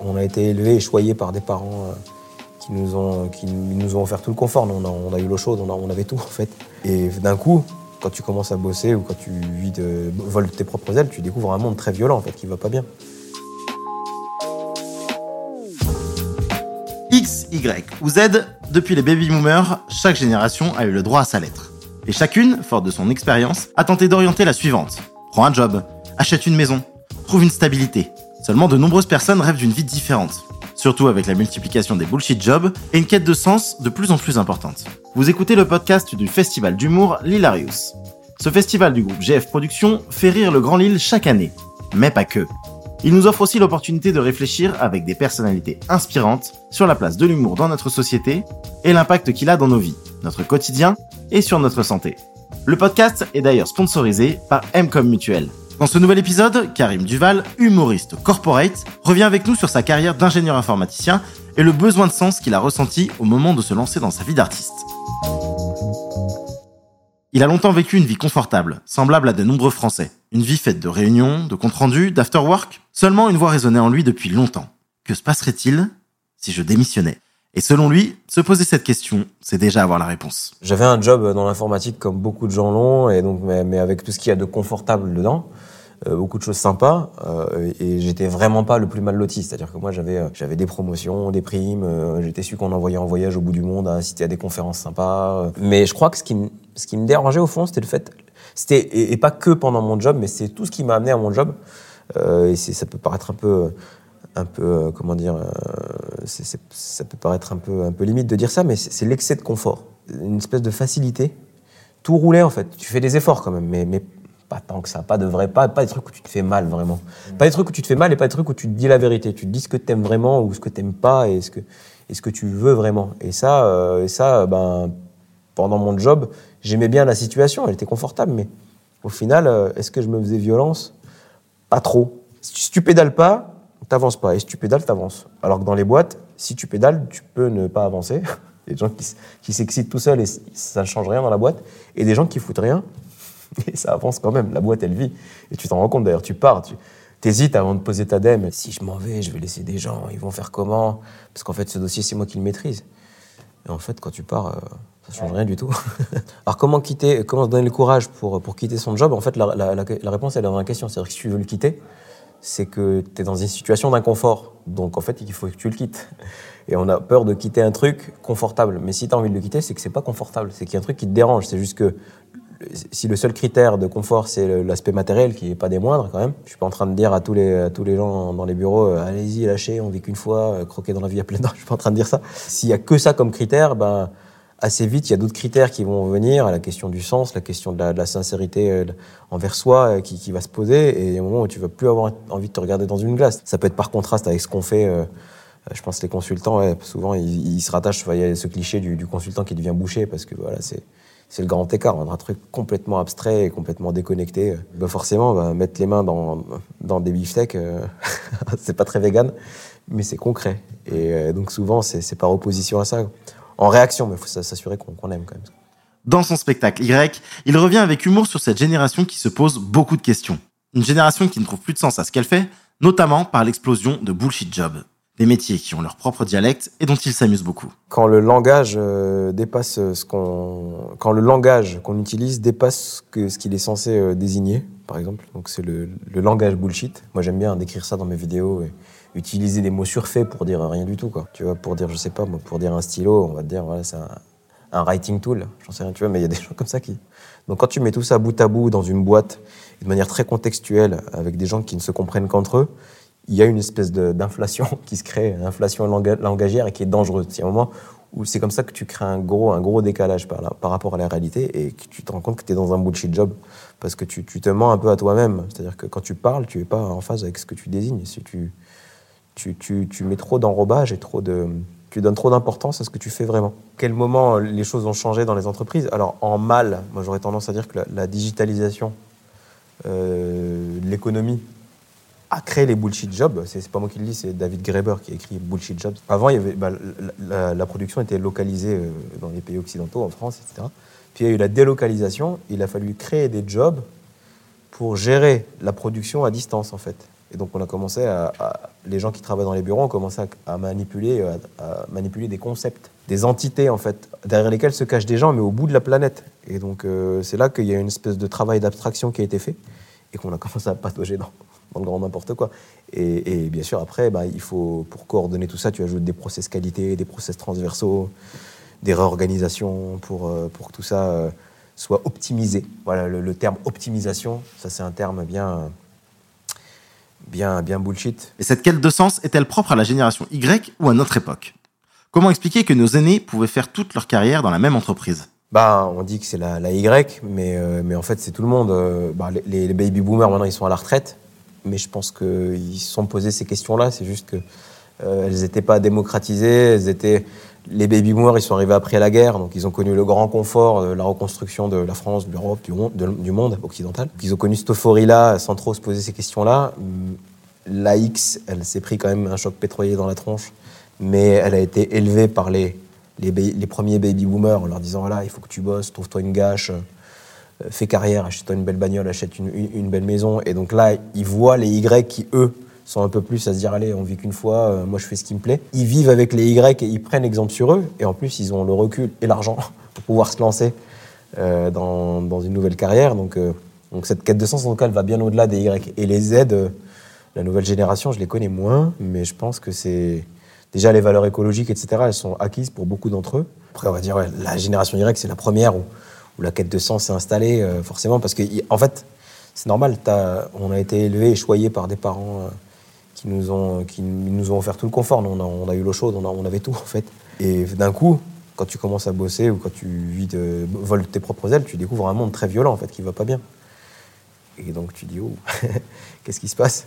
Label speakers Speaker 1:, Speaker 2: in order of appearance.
Speaker 1: On a été élevés et choyés par des parents euh, qui nous ont, offert tout le confort. On a, eu l'eau chaude, on avait tout en fait. Et d'un coup, quand tu commences à bosser ou quand tu vis de, voles tes propres ailes, tu découvres un monde très violent en fait, qui va pas bien.
Speaker 2: X, Y ou Z, depuis les baby boomers, chaque génération a eu le droit à sa lettre. Et chacune, forte de son expérience, a tenté d'orienter la suivante. Prends un job, achète une maison, trouve une stabilité. Seulement de nombreuses personnes rêvent d'une vie différente. Surtout avec la multiplication des bullshit jobs et une quête de sens de plus en plus importante. Vous écoutez le podcast du festival d'humour L'Hilarious. Ce festival du groupe GF Productions fait rire le Grand Lille chaque année. Mais pas que. Il nous offre aussi l'opportunité de réfléchir avec des personnalités inspirantes sur la place de l'humour dans notre société et l'impact qu'il a dans nos vies, notre quotidien et sur notre santé. Le podcast est d'ailleurs sponsorisé par Mcom Mutuel. Dans ce nouvel épisode, Karim Duval, humoriste corporate, revient avec nous sur sa carrière d'ingénieur informaticien et le besoin de sens qu'il a ressenti au moment de se lancer dans sa vie d'artiste. Il a longtemps vécu une vie confortable, semblable à de nombreux Français. Une vie faite de réunions, de comptes rendus, d'afterwork. Seulement une voix résonnait en lui depuis longtemps. Que se passerait-il si je démissionnais? Et selon lui, se poser cette question, c'est déjà avoir la réponse.
Speaker 1: J'avais un job dans l'informatique comme beaucoup de gens l'ont, et donc, mais, avec tout ce qu'il y a de confortable dedans. euh, beaucoup de choses sympas euh, et j'étais vraiment pas le plus mal loti c'est-à-dire que moi j'avais euh, j'avais des promotions des primes euh, j'étais celui qu'on envoyait en voyage au bout du monde à assister à des conférences sympas mais je crois que ce qui me ce qui me dérangeait au fond c'était le fait c'était et, pas que pendant mon job mais c'est tout ce qui m'a amené à mon job et ça peut paraître un peu un peu euh, comment dire euh, ça peut paraître un peu un peu limite de dire ça mais c'est l'excès de confort une espèce de facilité tout roulait en fait. Tu fais des efforts quand même, mais, pas tant que ça. Pas de vrai, pas, pas des trucs où tu te fais mal vraiment. Pas des trucs où tu te fais mal et pas des trucs où tu te dis la vérité. Tu te dis ce que tu aimes vraiment ou ce que tu n'aimes pas et ce que, et ce que tu veux vraiment. Et ça, euh, et ça ben, pendant mon job, j'aimais bien la situation, elle était confortable, mais au final, est-ce que je me faisais violence? Pas trop. Si tu pédales pas, t'avances pas. Et si tu pédales, t'avances. Alors que dans les boîtes, si tu pédales, tu peux ne pas avancer. Il y a des gens qui, qui s'excitent tout seuls et ça ne change rien dans la boîte. Et des gens qui foutent rien et ça avance quand même. La boîte, elle vit. Et tu t'en rends compte d'ailleurs, tu pars, tu hésites avant de poser ta dème. Si je m'en vais, je vais laisser des gens, ils vont faire comment? Parce qu'en fait, ce dossier, c'est moi qui le maîtrise. Et en fait, quand tu pars, euh, ça change rien du tout. Alors, comment quitter, comment se donner le courage pour, pour quitter son job? En fait, la- la- la réponse, elle est dans la question. C'est-à-dire que si tu veux le quitter, c'est que tu es dans une situation d'inconfort. Donc, en fait, il faut que tu le quittes. Et on a peur de quitter un truc confortable. Mais si tu as envie de le quitter, c'est que c'est pas confortable. C'est qu'il y a un truc qui te dérange. C'est juste que si le seul critère de confort, c'est l'aspect matériel, qui n'est pas des moindres quand même, je suis pas en train de dire à tous les, tous les gens dans les bureaux, euh, allez-y, lâchez, on vit qu'une fois, euh, croquez dans la vie à plein dents. Je suis pas en train de dire ça. S'il y a que ça comme critère, ben, assez vite, il y a d'autres critères qui vont venir, la question du sens, la question de la, sincérité euh, envers soi euh, qui, va se poser, et il y a un moment où tu vas plus avoir envie de te regarder dans une glace. Ça peut être par contraste avec ce qu'on fait. euh, je pense les consultants, souvent, ils, se rattachent. Il y a ce cliché du, consultant qui devient boucher parce que voilà, c'est le grand écart entre un truc complètement abstrait et complètement déconnecté. Ben forcément, ben, mettre les mains dans, dans des beefsteaks, euh, c'est pas très vegan, mais c'est concret. Et donc souvent, c'est par opposition à ça. En réaction, mais il faut s'assurer qu'on aime quand même.
Speaker 2: Dans son spectacle Y, il revient avec humour sur cette génération qui se pose beaucoup de questions. Une génération qui ne trouve plus de sens à ce qu'elle fait, notamment par l'explosion de bullshit jobs. Des métiers qui ont leur propre dialecte et dont ils s'amusent beaucoup.
Speaker 1: Quand le langage euh, dépasse ce qu'on, quand le langage qu'on utilise dépasse ce qu'il est censé euh, désigner, par exemple, donc c'est le, le langage bullshit. Moi, j'aime bien décrire ça dans mes vidéos et utiliser des mots surfaits pour dire rien du tout, quoi. Tu vois, pour dire, je sais pas, pour dire un stylo, on va dire, voilà, c'est un, un writing tool. J'en sais rien, tu vois, mais il y a des gens comme ça qui. Donc, quand tu mets tout ça bout à bout dans une boîte, de manière très contextuelle, avec des gens qui ne se comprennent qu'entre eux, il y a une espèce d'inflation qui se crée, une inflation langa- langagière et qui est dangereuse. C'est un moment où c'est comme ça que tu crées un gros, un gros décalage par, par rapport à la réalité et que tu te rends compte que tu es dans un bullshit job parce que tu, tu te mens un peu à toi-même. C'est-à-dire que quand tu parles, tu n'es pas en phase avec ce que tu désignes. Si tu, tu, tu, tu mets trop d'enrobage et trop de, tu donnes trop d'importance à ce que tu fais vraiment. Quel moment les choses ont changé dans les entreprises? Alors, en mal, moi j'aurais tendance à dire que la, digitalisation euh, l'économie a créé les bullshit jobs. C'est pas moi qui le dis, c'est David Graeber qui a écrit Bullshit Jobs. Avant, bah, la, production était localisée euh, dans les pays occidentaux, en France, etc. Puis il y a eu la délocalisation. Il a fallu créer des jobs pour gérer la production à distance, en fait. Et donc on a commencé à, les gens qui travaillent dans les bureaux ont commencé à, manipuler, à, manipuler des concepts, des entités en fait, derrière lesquelles se cachent des gens, mais au bout de la planète. Et donc euh, c'est là qu'il y a une espèce de travail d'abstraction qui a été fait et qu'on a commencé à patauger dans, dans le grand n'importe quoi. Et, bien sûr après, bah, il faut pour coordonner tout ça, tu ajoutes des process qualité, des process transversaux, des réorganisations pour euh, pour que tout ça euh, soit optimisé. Voilà le, le terme optimisation, ça c'est un terme bien bien, bien bullshit.
Speaker 2: Et cette quête de sens est-elle propre à la génération Y ou à notre époque? Comment expliquer que nos aînés pouvaient faire toute leur carrière dans la même entreprise?
Speaker 1: Bah, on dit que c'est la, la, Y, mais, euh, mais en fait, c'est tout le monde. Euh, bah, les, les, baby boomers, maintenant, ils sont à la retraite, mais je pense qu'ils se sont posés ces questions-là. C'est juste qu'elles euh, n'étaient pas démocratisées, elles étaient les baby boomers, ils sont arrivés après la guerre, donc ils ont connu le grand confort, de la reconstruction de la France, de l'Europe, du, du monde occidental. Ils ont connu cette euphorie-là sans trop se poser ces questions-là. La X, elle s'est pris quand même un choc pétrolier dans la tronche, mais elle a été élevée par les, les, premiers baby boomers en leur disant voilà, il faut que tu bosses, trouve-toi une gâche, euh, fais carrière, achète-toi une belle bagnole, achète une, une, belle maison. Et donc là, ils voient les Y qui, eux, sont un peu plus à se dire allez, on vit qu'une fois, euh, moi je fais ce qui me plaît. Ils vivent avec les Y et ils prennent exemple sur eux, et en plus ils ont le recul et l'argent pour pouvoir se lancer euh, dans, dans, une nouvelle carrière. Donc, donc cette quête de sens, en tout cas, elle va bien au-delà des Y. Et les Z, la nouvelle génération, je les connais moins, mais je pense que c'est déjà les valeurs écologiques, etc., elles sont acquises pour beaucoup d'entre eux. Après, on va dire la génération Y, c'est la première où, où, la quête de sens s'est installée, forcément, parce que en fait, c'est normal, on a été élevé et choyé par des parents qui nous ont, qui nous ont offert tout le confort. On a, eu l'eau chaude, on, on, avait tout en fait. Et d'un coup, quand tu commences à bosser ou quand tu vis de, voles tes propres ailes, tu découvres un monde très violent en fait qui va pas bien. Et donc tu dis oh, qu'est-ce qui se passe?